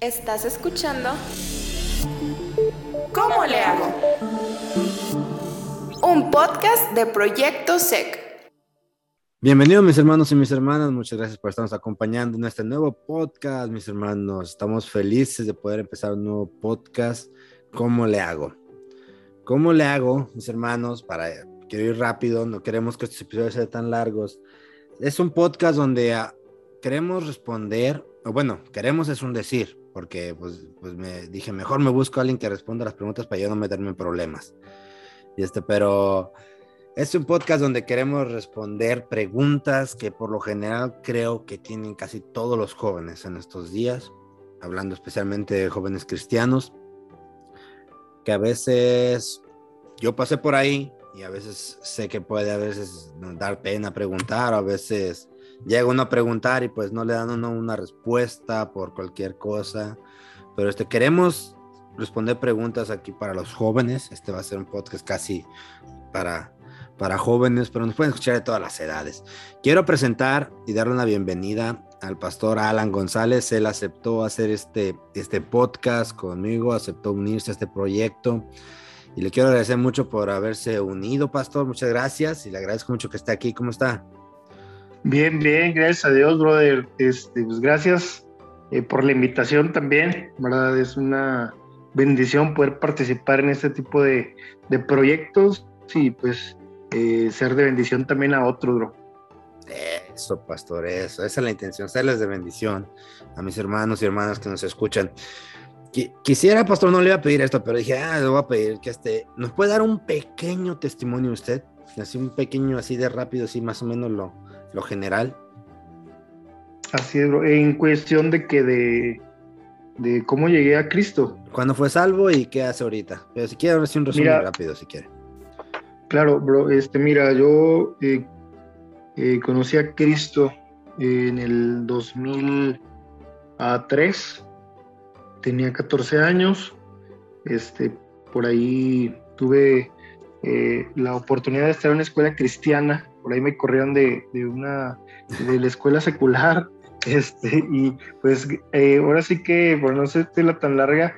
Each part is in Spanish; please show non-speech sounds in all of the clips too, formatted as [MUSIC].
Estás escuchando ¿Cómo le hago? Un podcast de Proyecto SEC. Bienvenidos mis hermanos y mis hermanas, muchas gracias por estarnos acompañando en este nuevo podcast, mis hermanos. Estamos felices de poder empezar un nuevo podcast. ¿Cómo le hago? ¿Cómo le hago, mis hermanos? Para quiero ir rápido, no queremos que estos episodios sean tan largos. Es un podcast donde ah, queremos responder, o bueno, queremos es un decir, porque pues, pues me dije, mejor me busco a alguien que responda las preguntas para yo no meterme en problemas. Y este, pero es un podcast donde queremos responder preguntas que por lo general creo que tienen casi todos los jóvenes en estos días, hablando especialmente de jóvenes cristianos, que a veces yo pasé por ahí y a veces sé que puede a veces dar pena preguntar, a veces llega uno a preguntar y pues no le dan uno una respuesta por cualquier cosa. Pero este, queremos responder preguntas aquí para los jóvenes. Este va a ser un podcast casi para, para jóvenes, pero nos pueden escuchar de todas las edades. Quiero presentar y darle una bienvenida al pastor Alan González. Él aceptó hacer este, este podcast conmigo, aceptó unirse a este proyecto. Y le quiero agradecer mucho por haberse unido, pastor. Muchas gracias y le agradezco mucho que esté aquí. ¿Cómo está? Bien, bien, gracias a Dios, brother. Este, pues gracias eh, por la invitación también, ¿verdad? Es una bendición poder participar en este tipo de, proyectos y pues eh, ser de bendición también a otros, bro. Eso, pastor, eso, esa es la intención, serles de bendición a mis hermanos y hermanas que nos escuchan. Quisiera, pastor, no le iba a pedir esto, pero dije, ah, le voy a pedir que este, nos puede dar un pequeño testimonio usted, así un pequeño, así de rápido, así más o menos lo, lo general. Así es, en cuestión de que de, de cómo llegué a Cristo. ¿Cuándo fue salvo y qué hace ahorita? Pero si quiere, hacer un resumen rápido, si quiere. Claro, bro, este, mira, yo eh, eh, conocí a Cristo en el 2003, tenía 14 años, este, por ahí tuve eh, la oportunidad de estar en una escuela cristiana por ahí me corrieron de, una, de la escuela secular, [LAUGHS] este, y pues eh, ahora sí que, por no ser la tan larga,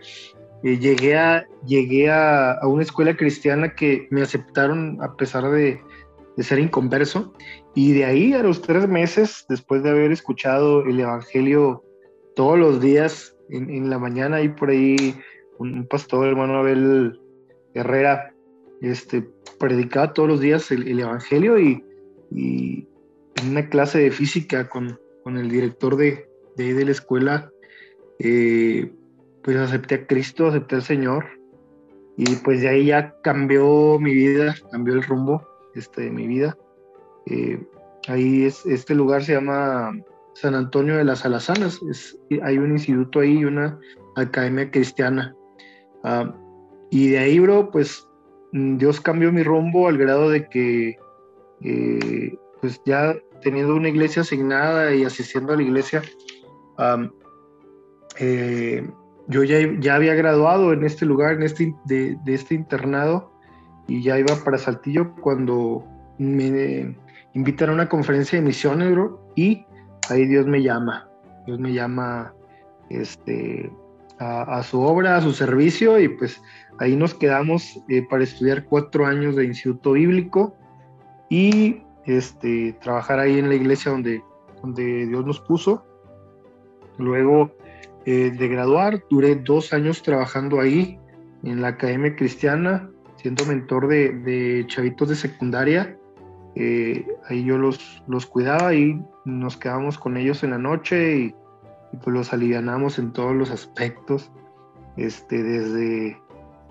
eh, llegué, a, llegué a, una escuela cristiana que me aceptaron a pesar de, ser inconverso, y de ahí a los tres meses, después de haber escuchado el Evangelio todos los días, en, la mañana, y por ahí un, pastor, hermano Abel Herrera, este, predicaba todos los días el Evangelio y y en una clase de física con, el director de, de, de la escuela, eh, pues acepté a Cristo, acepté al Señor y pues de ahí ya cambió mi vida, cambió el rumbo este, de mi vida. Eh, ahí es, este lugar se llama San Antonio de las Alazanas, es, hay un instituto ahí, una academia cristiana. Ah, y de ahí, bro, pues Dios cambió mi rumbo al grado de que eh, pues ya teniendo una iglesia asignada y asistiendo a la iglesia, eh, yo ya, ya, había graduado en este lugar, en este, de, este internado, y ya iba para Saltillo cuando me invitan a una conferencia de misiones, y ahí Dios me llama, Dios me llama este, a, su obra, a su servicio, y pues ahí nos quedamos eh, para estudiar cuatro años de instituto bíblico, y este, trabajar ahí en la iglesia donde, donde Dios nos puso. Luego eh, de graduar, duré dos años trabajando ahí en la Academia Cristiana, siendo mentor de, de chavitos de secundaria. Eh, ahí yo los, los cuidaba y nos quedábamos con ellos en la noche y, pues los alivianamos en todos los aspectos, este, desde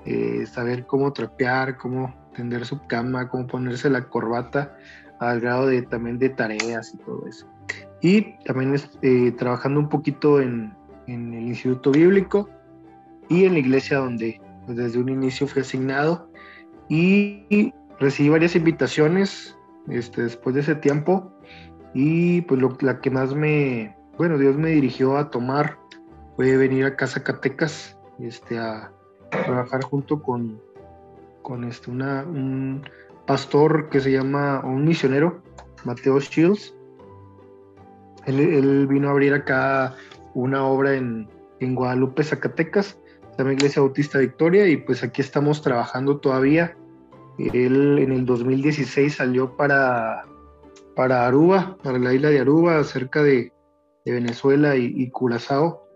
eh, saber cómo trapear, cómo tender su cama, cómo ponerse la corbata, al grado de también de tareas y todo eso. Y también eh, trabajando un poquito en, en, el Instituto Bíblico y en la iglesia donde pues, desde un inicio fui asignado y recibí varias invitaciones este, después de ese tiempo y pues lo, la que más me, bueno, Dios me dirigió a tomar fue venir a Casa Catecas este, a trabajar junto con, con este, un pastor que se llama, un misionero, Mateo Shields. Él, vino a abrir acá una obra en, en Guadalupe, Zacatecas, llama Iglesia Bautista Victoria y pues aquí estamos trabajando todavía. Él en el 2016 salió para, para Aruba, para la isla de Aruba, cerca de, Venezuela y, y, Curazao.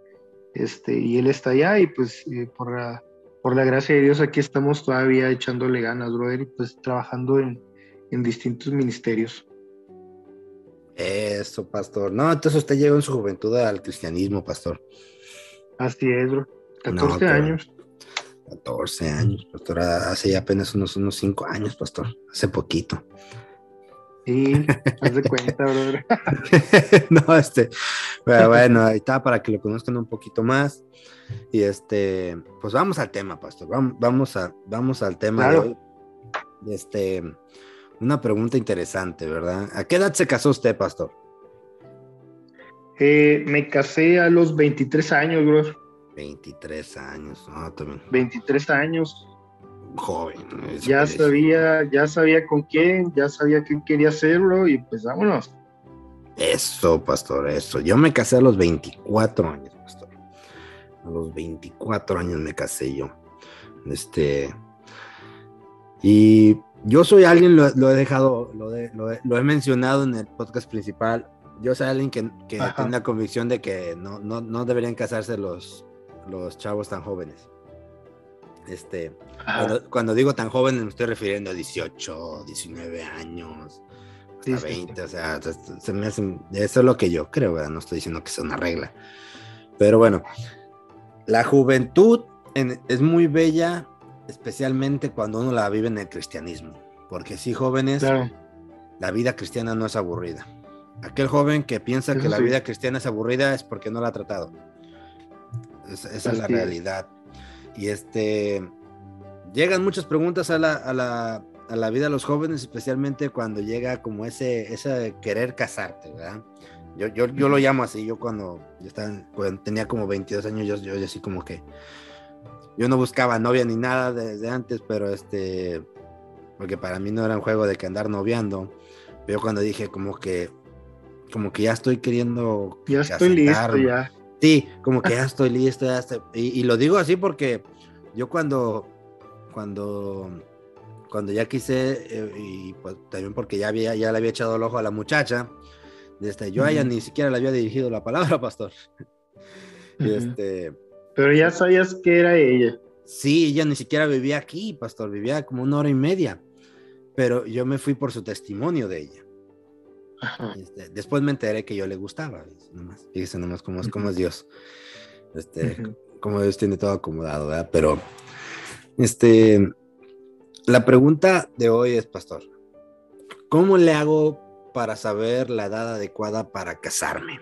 Este, y él está allá y pues eh, por, la, por la gracia de Dios aquí estamos todavía echándole ganas, brother, y pues trabajando en, en distintos ministerios. Eso, pastor. No, entonces usted llegó en su juventud al cristianismo, pastor. Así es, bro. 14 no, años. 14 años, pastor. Hace ya apenas unos, unos 5 años, pastor. Hace poquito. Sí, haz de cuenta, brother. [LAUGHS] no, este, pero bueno, ahí está para que lo conozcan un poquito más. Y este, pues vamos al tema, pastor. Vamos, vamos, a, vamos al tema Claro. de hoy. Este, una pregunta interesante, ¿verdad? ¿A qué edad se casó usted, pastor? Eh, me casé a los 23 años, bro. 23 años, no, también 23 años. joven. Ya parece. sabía, ya sabía con quién, ya sabía qué quería hacer, bro, y pues vámonos. Eso, pastor, eso. Yo me casé a los 24 años, pastor. A los 24 años me casé yo. Este. Y yo soy alguien, lo, lo he dejado, lo, de- lo he, lo he mencionado en el podcast principal. Yo soy alguien que, que tiene la convicción de que no, no, no deberían casarse los, los chavos tan jóvenes. Este, cuando, cuando digo tan jóvenes me estoy refiriendo a 18, 19 años, Sí, sí, 20, o sea, se, me hacen, eso es lo que yo creo, ¿verdad? No estoy diciendo que sea una regla. Pero bueno, la juventud en- es muy bella, especialmente cuando uno la vive en el cristianismo, porque sí, jóvenes, Claro, la vida cristiana no es aburrida. Aquel joven que piensa que la sí. vida cristiana es aburrida es porque no la ha tratado. Es- esa es la realidad. Y este, llegan muchas preguntas a la, a la, a la vida de los jóvenes, especialmente cuando llega como ese, ese querer casarte, ¿verdad? Yo, yo, yo lo llamo así, yo cuando, yo estaba, cuando tenía como 22 años, yo, yo, yo así como que, yo no buscaba novia ni nada desde antes, pero este, porque para mí no era un juego de que andar noviando, pero cuando dije como que, como que ya estoy queriendo ya estoy listo, ya. Sí, como que ya [LAUGHS] estoy listo, ya estoy- Y, y lo digo así porque yo cuando, cuando, cuando ya quise, eh, y pues también porque ya, había, ya le había echado el ojo a la muchacha, este, yo a ella ni siquiera le había dirigido la palabra, [LAUGHS] pastor. Y Ujú. este, Pero ya sabías que era ella. sí, ella ni siquiera vivía aquí, pastor, vivía como una hora y media, pero yo me fui por su testimonio de ella. Este, después me enteré que yo le gustaba, nomás, fíjese nomás cómo es, cómo es Dios. Este, Ujú. como Dios tiene todo acomodado, ¿verdad? Pero, este, la pregunta de hoy es, pastor, ¿cómo le hago para saber la edad adecuada para casarme?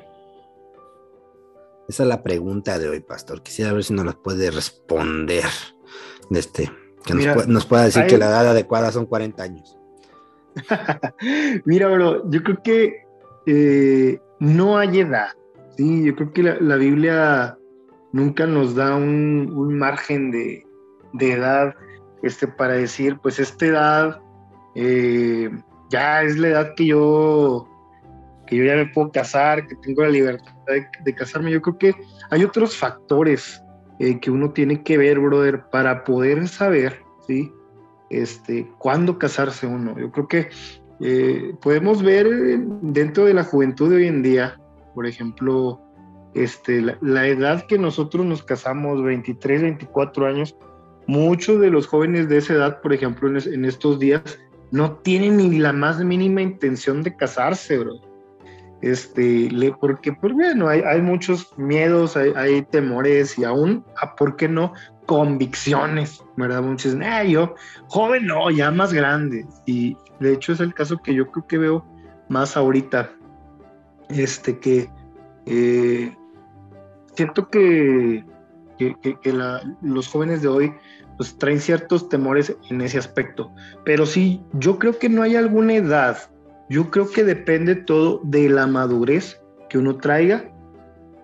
Esa es la pregunta de hoy, pastor. Quisiera ver si nos la puede responder. Este, que nos, Mira, puede, nos pueda decir hay- que la edad adecuada son 40 años. [LAUGHS] Mira, bro, yo creo que eh, no hay edad. Sí, yo creo que la, la Biblia nunca nos da un, un margen de, de edad este, para decir, pues esta edad eh, ya es la edad que yo, que yo ya me puedo casar, que tengo la libertad de, casarme. Yo creo que hay otros factores eh, que uno tiene que ver, brother, para poder saber, ¿sí? Este, cuándo casarse uno. Yo creo que eh, podemos ver dentro de la juventud de hoy en día, por ejemplo, este, la, la edad que nosotros nos casamos, 23, 24 años, muchos de los jóvenes de esa edad, por ejemplo, en, es- en estos días, no tienen ni la más mínima intención de casarse, bro. Este, porque, pues bueno, hay, hay muchos miedos, hay, temores y aún, ah, ¿por qué no? Convicciones, ¿verdad? Muchos dicen, "Ah, yo, joven no, ya más grande. Y de hecho es el caso que yo creo que veo más ahorita. Este que eh, siento que, que, los jóvenes de hoy pues traen ciertos temores en ese aspecto. Pero sí, yo creo que no hay alguna edad. Yo creo que depende todo de la madurez que uno traiga.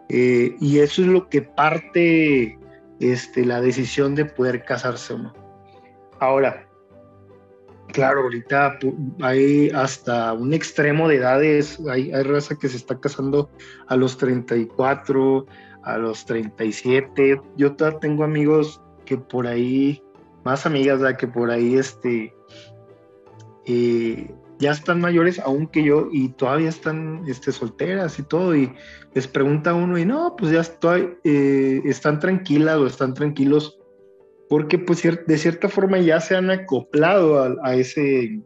eh, y eso es lo que parte este, la decisión de poder casarse o no. Ahora, claro, ahorita hay hasta un extremo de edades, hay, hay raza que se está casando a los 34, a los 37. Yo tengo amigos que por ahí, más amigas, ¿verdad? que por ahí este, eh, ya están mayores aún que yo y todavía están este, solteras y todo. Y les pregunta uno y no, pues ya estoy, eh, están tranquilas o están tranquilos porque pues de cierta forma ya se han acoplado a, ese,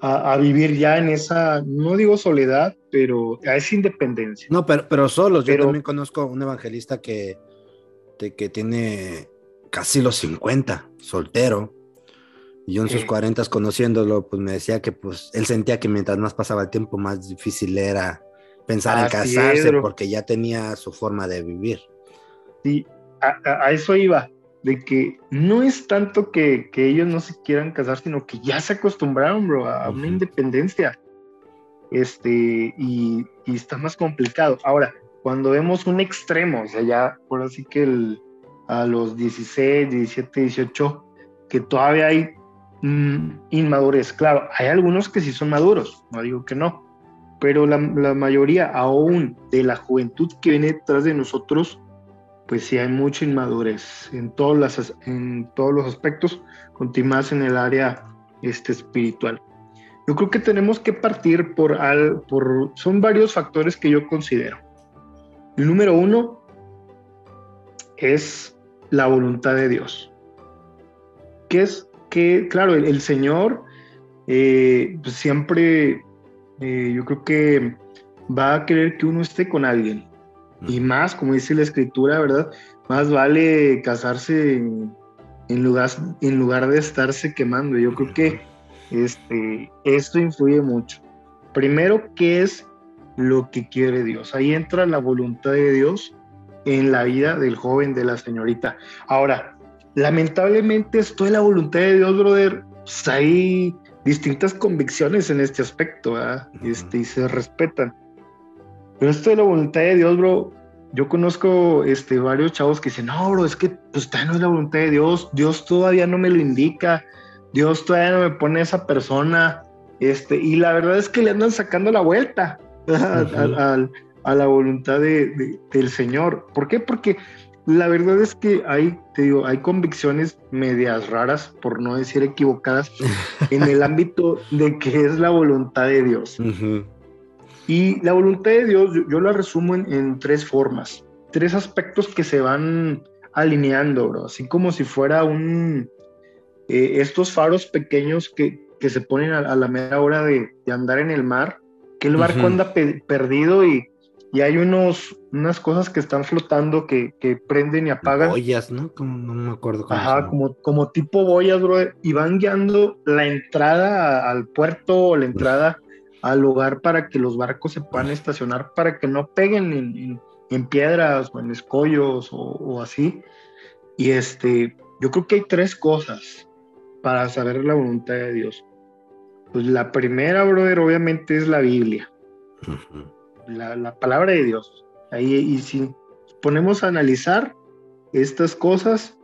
a, vivir ya en esa, no digo soledad, pero a esa independencia. No, pero, pero solos. Yo también conozco un evangelista que, que tiene casi los 50, soltero y yo en sus 40 conociéndolo, pues me decía que pues él sentía que mientras más pasaba el tiempo, más difícil era pensar en casarse porque ya tenía su forma de vivir. Sí, a, eso iba, de que no es tanto que, ellos no se quieran casar, sino que ya se acostumbraron, bro, a una independencia. Este, y, está más complicado. Ahora, cuando vemos un extremo, o sea, ya por así que el, a los 16, 17, 18, que todavía hay Mm, inmadurez. Claro, hay algunos que sí son maduros, no digo que no, pero la, mayoría aún de la juventud que viene detrás de nosotros, pues sí hay mucha inmadurez en, todas las, en todos los aspectos, más en el área este, espiritual. Yo creo que tenemos que partir por, al, por, son varios factores que yo considero. El número uno es la voluntad de Dios. ¿Qué es que, claro, el, Señor eh, pues siempre, eh, yo creo que va a querer que uno esté con alguien. Y más, como dice la escritura, ¿verdad? Más vale casarse en, lugar, en lugar de estarse quemando. Yo creo que este, esto influye mucho. Primero, ¿qué es lo que quiere Dios? Ahí entra la voluntad de Dios en la vida del joven, de la señorita. Ahora, lamentablemente esto es la voluntad de Dios, brother. Pues hay distintas convicciones en este aspecto, este, y se respetan. Pero esto de la voluntad de Dios, bro, yo conozco este, varios chavos que dicen, no, bro, es que pues no es la voluntad de Dios, Dios todavía no me lo indica, Dios todavía no me pone esa persona, este, y la verdad es que le andan sacando la vuelta a, la voluntad del Señor. ¿Por qué? Porque la verdad es que hay, te digo, hay convicciones medias raras, por no decir equivocadas, [LAUGHS] en el ámbito de que es la voluntad de Dios. Y la voluntad de Dios, yo, la resumo en, tres formas, tres aspectos que se van alineando, bro, así como si fuera un, eh, estos faros pequeños que, se ponen a, la media hora de, andar en el mar, que el barco anda perdido y y hay unos, unas cosas que están flotando que, que prenden y apagan. Boyas, ¿no? Como, no me acuerdo. Cómo Ajá, como, como tipo boyas, bro, y van guiando la entrada al puerto o la entrada al lugar para que los barcos se puedan estacionar, para que no peguen en, en, piedras o en escollos o, o, así. Y este, yo creo que hay tres cosas para saber la voluntad de Dios. Pues la primera, brother, obviamente es la Biblia. La, palabra de Dios. Ahí, y si ponemos a analizar estas cosas,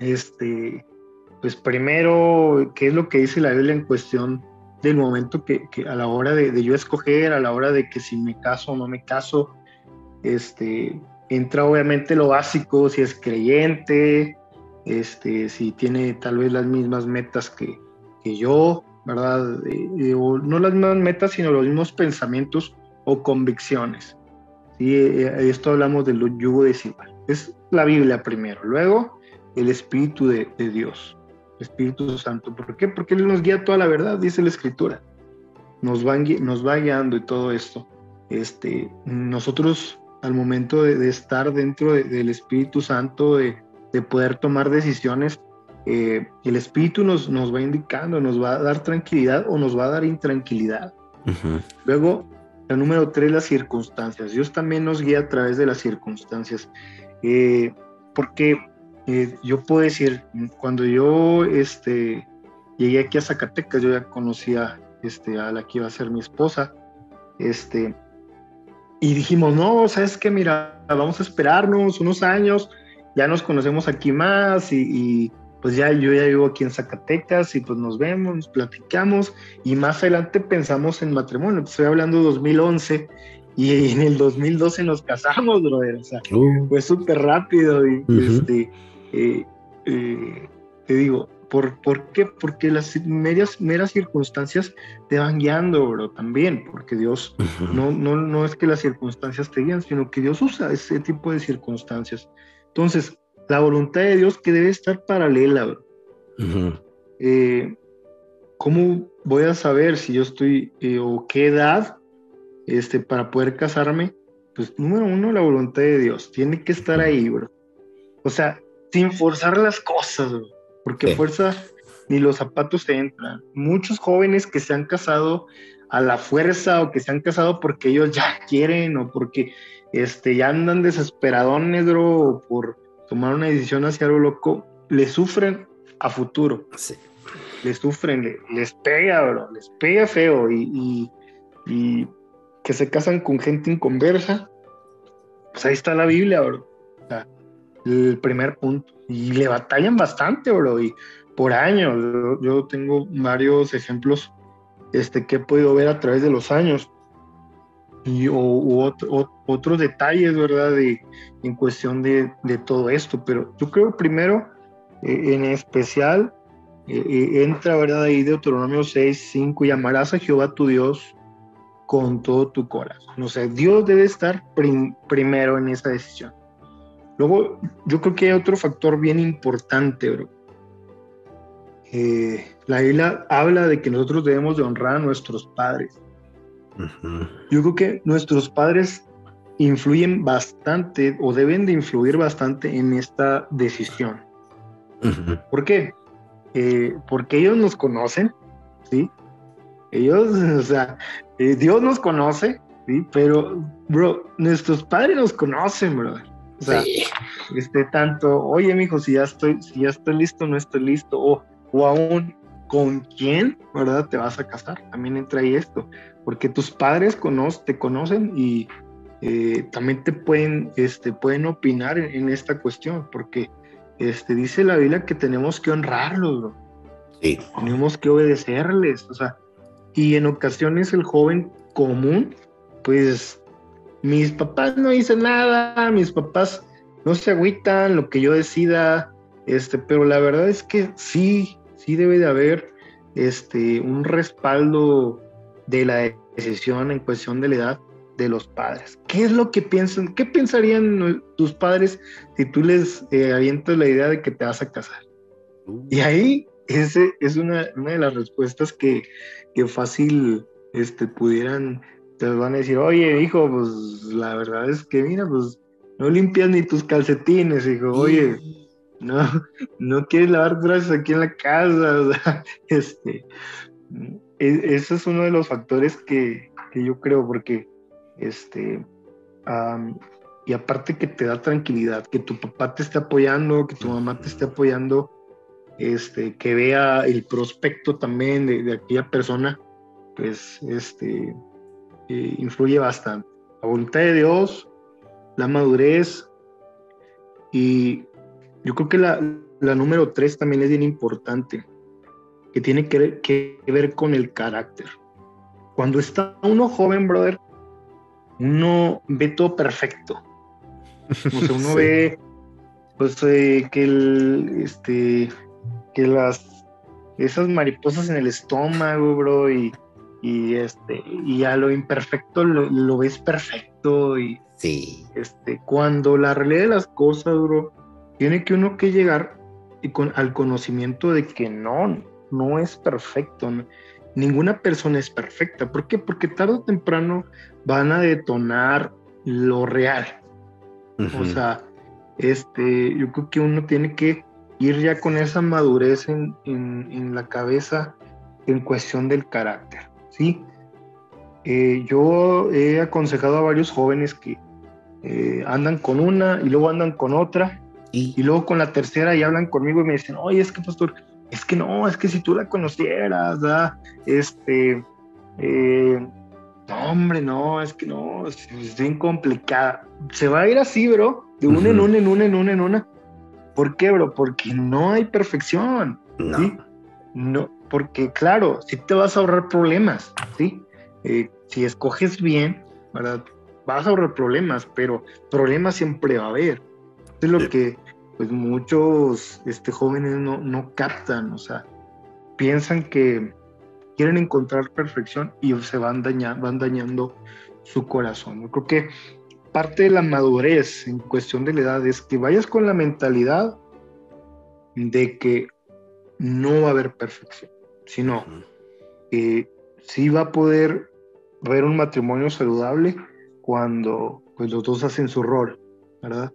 este, pues primero, ¿qué es lo que dice la Biblia en cuestión del momento que, a la hora de, yo escoger, a la hora de que si me caso o no me caso, este, entra obviamente lo básico, si es creyente, este, si tiene tal vez las mismas metas que, que yo, ¿verdad? no las mismas metas, sino los mismos pensamientos o convicciones. ¿sí? Eh, esto hablamos del yugo desigual. Es la Biblia primero, luego el Espíritu de, Dios, Espíritu Santo. ¿Por qué? Porque Él nos guía toda la verdad, dice la Escritura. Nos va, nos guiando y todo esto. Este, nosotros al momento de, estar dentro del Espíritu Santo, de, poder tomar decisiones, eh, el Espíritu nos, nos va indicando, nos va a dar tranquilidad o nos va a dar intranquilidad. Luego, la número tres, las circunstancias. Dios también nos guía a través de las circunstancias. Eh, porque eh, yo puedo decir, cuando yo este, llegué aquí a Zacatecas, yo ya conocía este, a la que iba a ser mi esposa. Este, y dijimos, no, sabes que mira, vamos a esperarnos unos años, ya nos conocemos aquí más y pues ya yo ya vivo aquí en Zacatecas y pues nos vemos, nos platicamos y más adelante pensamos en matrimonio. Estoy hablando de 2011 y en el 2012 nos casamos, brother. O sea, Uh, fue súper rápido y este, eh, eh, te digo, ¿por, ¿por qué? Porque las meras, meras circunstancias te van guiando, bro, también, porque Dios no, no, no es que las circunstancias te guían, sino que Dios usa ese tipo de circunstancias. Entonces, la voluntad de Dios que debe estar paralela, bro. Eh, ¿Cómo voy a saber si yo estoy eh, o qué edad este, para poder casarme? Pues número uno, la voluntad de Dios. Tiene que estar ahí, bro. O sea, sin forzar las cosas, bro. Porque Sí. fuerza ni los zapatos te entran. Muchos jóvenes que se han casado a la fuerza o que se han casado porque ellos ya quieren o porque este, ya andan desesperadones, bro, o por tomar una decisión hacia algo loco, le sufren a futuro Sí. les sufren, le- les pega, bro, les pega feo y, y- y que se casan con gente inconversa, pues ahí está la Biblia, bro. O sea, el primer punto. Y le batallan bastante, bro, y por años. Yo, yo tengo varios ejemplos este, que he podido ver a través de los años. Y, o, u otro- otros detalles, ¿verdad? De, en cuestión de, de todo esto. Pero yo creo primero, eh, en especial, eh, eh, entra, ¿verdad? Ahí Deuteronomio 6, 5, y amarás a Jehová tu Dios con todo tu corazón. O sea, Dios debe estar prim- primero en esa decisión. Luego, yo creo que hay otro factor bien importante, bro. Eh, la Biblia habla de que nosotros debemos de honrar a nuestros padres. Ujú. Yo creo que nuestros padres influyen bastante o deben de influir bastante en esta decisión. ¿Por qué? Eh, porque ellos nos conocen, ¿sí? Ellos, [LAUGHS] o sea, eh, Dios nos conoce, ¿sí? Pero, bro, nuestros padres nos conocen, bro. O sea, Sí. este tanto, oye, mijo, si ya estoy, si ya estoy listo, no estoy listo, o, o aún, ¿con quién, verdad, te vas a casar? También entra ahí esto, porque tus padres cono- te conocen y eh, también te pueden, este, pueden opinar en, en esta cuestión, porque este, dice la Biblia que tenemos que honrarlos, bro. Sí. tenemos que obedecerles, o sea, y en ocasiones el joven común, pues mis papás no dicen nada, mis papás no se agüitan, lo que yo decida, este, pero la verdad es que sí, sí debe de haber este, un respaldo de la decisión en cuestión de la edad de los padres. ¿Qué es lo que piensan? ¿Qué pensarían tus padres si tú les eh, avientas la idea de que te vas a casar? Y ahí ese es una, una de las respuestas que, que fácil este, pudieran, te van a decir, oye, hijo, pues la verdad es que mira, pues no limpias ni tus calcetines, hijo, oye, no, no quieres lavar trastes aquí en la casa, o sea, [LAUGHS] este, e- eso es uno de los factores que, que yo creo, porque, este, am, y aparte que te da tranquilidad, que tu papá te esté apoyando, que tu mamá te esté apoyando, este, que vea el prospecto también de, de aquella persona, pues, este, eh, influye bastante. La voluntad de Dios, la madurez y yo creo que la, la número tres también es bien importante, que tiene que, que ver con el carácter. Cuando está uno joven, brother, uno ve todo perfecto. O sea, uno [LAUGHS] Sí. ve pues eh, que el, este, que las, esas mariposas en el estómago, bro, y, y este, y a lo imperfecto lo, lo ves perfecto y Sí. este, cuando la realidad de las cosas, bro, tiene que uno que llegar y con, al conocimiento de que no, no es perfecto. no- Ninguna persona es perfecta. ¿Por qué? Porque tarde o temprano van a detonar lo real. O Ujú. sea, este, yo creo que uno tiene que ir ya con esa madurez en, en- en la cabeza en cuestión del carácter, ¿sí? Eh, yo he aconsejado a varios jóvenes que eh, andan con una y luego andan con otra y Y, luego con la tercera y hablan conmigo y me dicen, oye, es que pastor, es que no, es que si tú la conocieras, ¿verdad? este, eh, no, hombre, no, es que no, es, bien complicada. Se va a ir así, bro, de una en una, en una, en una, en una. ¿Por qué, bro? Porque no hay perfección, no. ¿sí? No, porque claro, sí te vas a ahorrar problemas, ¿sí? Eh, si escoges bien, ¿verdad? vas a ahorrar problemas, pero problemas siempre va a haber. Es lo que pues muchos este, jóvenes no, no captan, o sea, piensan que quieren encontrar perfección y se van, dañando, van dañando su corazón. Yo creo que parte de la madurez en cuestión de la edad es que vayas con la mentalidad de que no va a haber perfección, sino que sí va a poder haber un matrimonio saludable cuando pues, los dos hacen su rol, ¿verdad?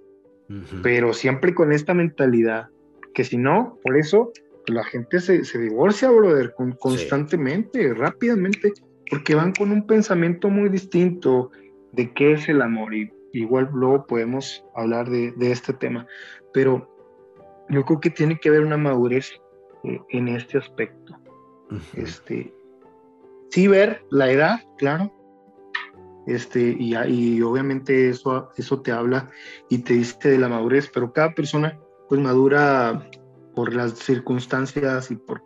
Pero siempre con esta mentalidad, que si no, por eso la gente se, divorcia, brother, constantemente, rápidamente, porque van con un pensamiento muy distinto de qué es el amor. Y igual luego podemos hablar de, este tema. Pero yo creo que tiene que haber una madurez eh, en este aspecto. Este, sí ver la edad, claro. Este, y, y obviamente eso, eso te habla y te dice de la madurez, pero cada persona pues madura por las circunstancias y por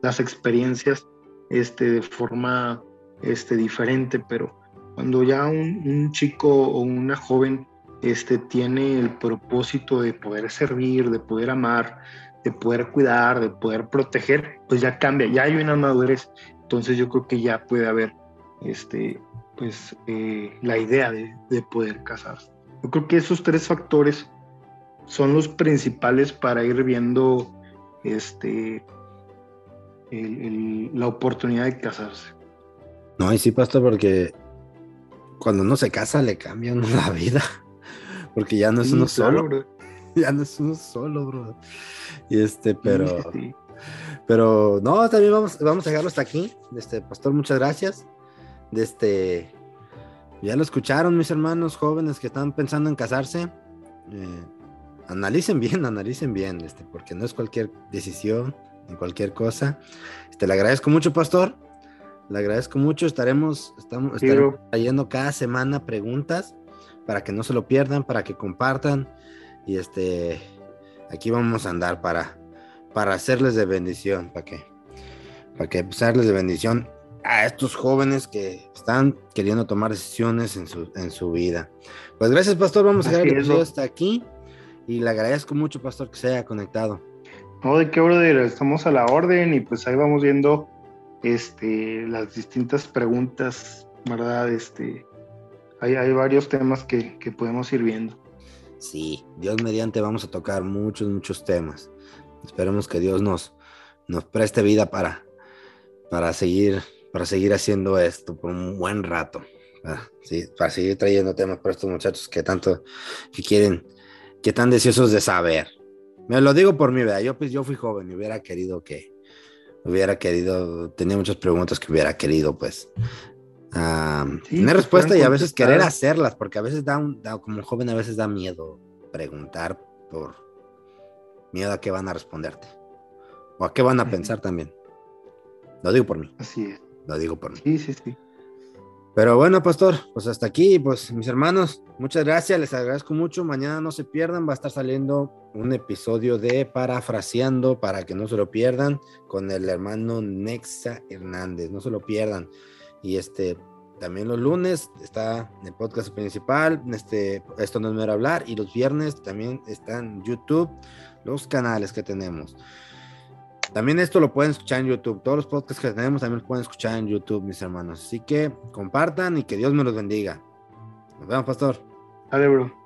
las experiencias este, de forma este, diferente, pero cuando ya un, chico o una joven este, tiene el propósito de poder servir, de poder amar, de poder cuidar, de poder proteger, pues ya cambia, ya hay una madurez. Entonces yo creo que ya puede haber este, pues, eh, la idea de, de poder casarse. Yo creo que esos tres factores son los principales para ir viendo este, la oportunidad de casarse. No, y sí, pastor, porque cuando uno se casa le cambia uno [LAUGHS] la vida. Porque ya no es uno solo. [LAUGHS] Ya no es uno solo, bro. Y este, pero. Pero no, también vamos, vamos a dejarlo hasta aquí. Este, pastor, muchas gracias. De este. Ya lo escucharon, mis hermanos jóvenes que están pensando en casarse. Eh, analicen bien, [LAUGHS] analicen bien, este, porque no es cualquier decisión, ni cualquier cosa. Este, le agradezco mucho, pastor. Le agradezco mucho. Estaremos, estamos, trayendo cada semana preguntas para que no se lo pierdan, para que compartan. Y este, aquí vamos a andar para, para hacerles de bendición, para que, para que hacerles de bendición a estos jóvenes que están queriendo tomar decisiones en su, en su vida. Pues gracias, pastor. Vamos a dejar el episodio hasta aquí. Y le agradezco mucho, pastor, que se haya conectado. No, de qué, brother, estamos a la orden y pues ahí vamos viendo este, las distintas preguntas, ¿verdad? Este, hay, hay varios temas que, que podemos ir viendo. Sí, Dios mediante vamos a tocar muchos, muchos temas. Esperemos que Dios nos, nos preste vida para, para, seguir, para seguir haciendo esto por un buen rato. Sí, para seguir trayendo temas para estos muchachos que tanto que quieren qué tan deseosos de saber. Me lo digo por mi vida. Yo, pues, yo fui joven y hubiera querido que, hubiera querido, tenía muchas preguntas que hubiera querido, pues, tener respuesta y a veces querer hacerlas, porque a veces da, un, como joven, a veces da miedo preguntar por miedo a qué van a responderte o a qué van a pensar también. Lo digo por mí. Así es. Lo digo por mí. Sí, sí, sí. Pero bueno, pastor, pues hasta aquí, pues mis hermanos, muchas gracias, les agradezco mucho. Mañana no se pierdan, va a estar saliendo un episodio de Parafraseando para que no se lo pierdan con el hermano Nexa Hernández, no se lo pierdan. Y este, también los lunes está el podcast principal, este, esto no es mero hablar, y los viernes también están YouTube los canales que tenemos. También esto lo pueden escuchar en YouTube. Todos los podcasts que tenemos también los pueden escuchar en YouTube, mis hermanos. Así que compartan y que Dios me los bendiga. Nos vemos, pastor. Dale, bro.